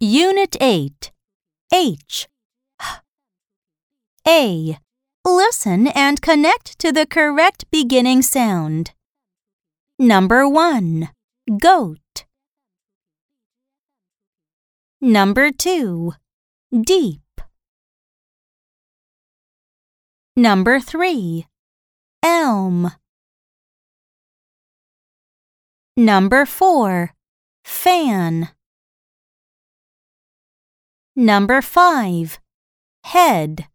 Unit 8 H A. Listen and connect to the correct beginning sound. Number 1. Goat. Number 2. Deep. Number 3. Elm. Number 4. Fan. Number 5. Head.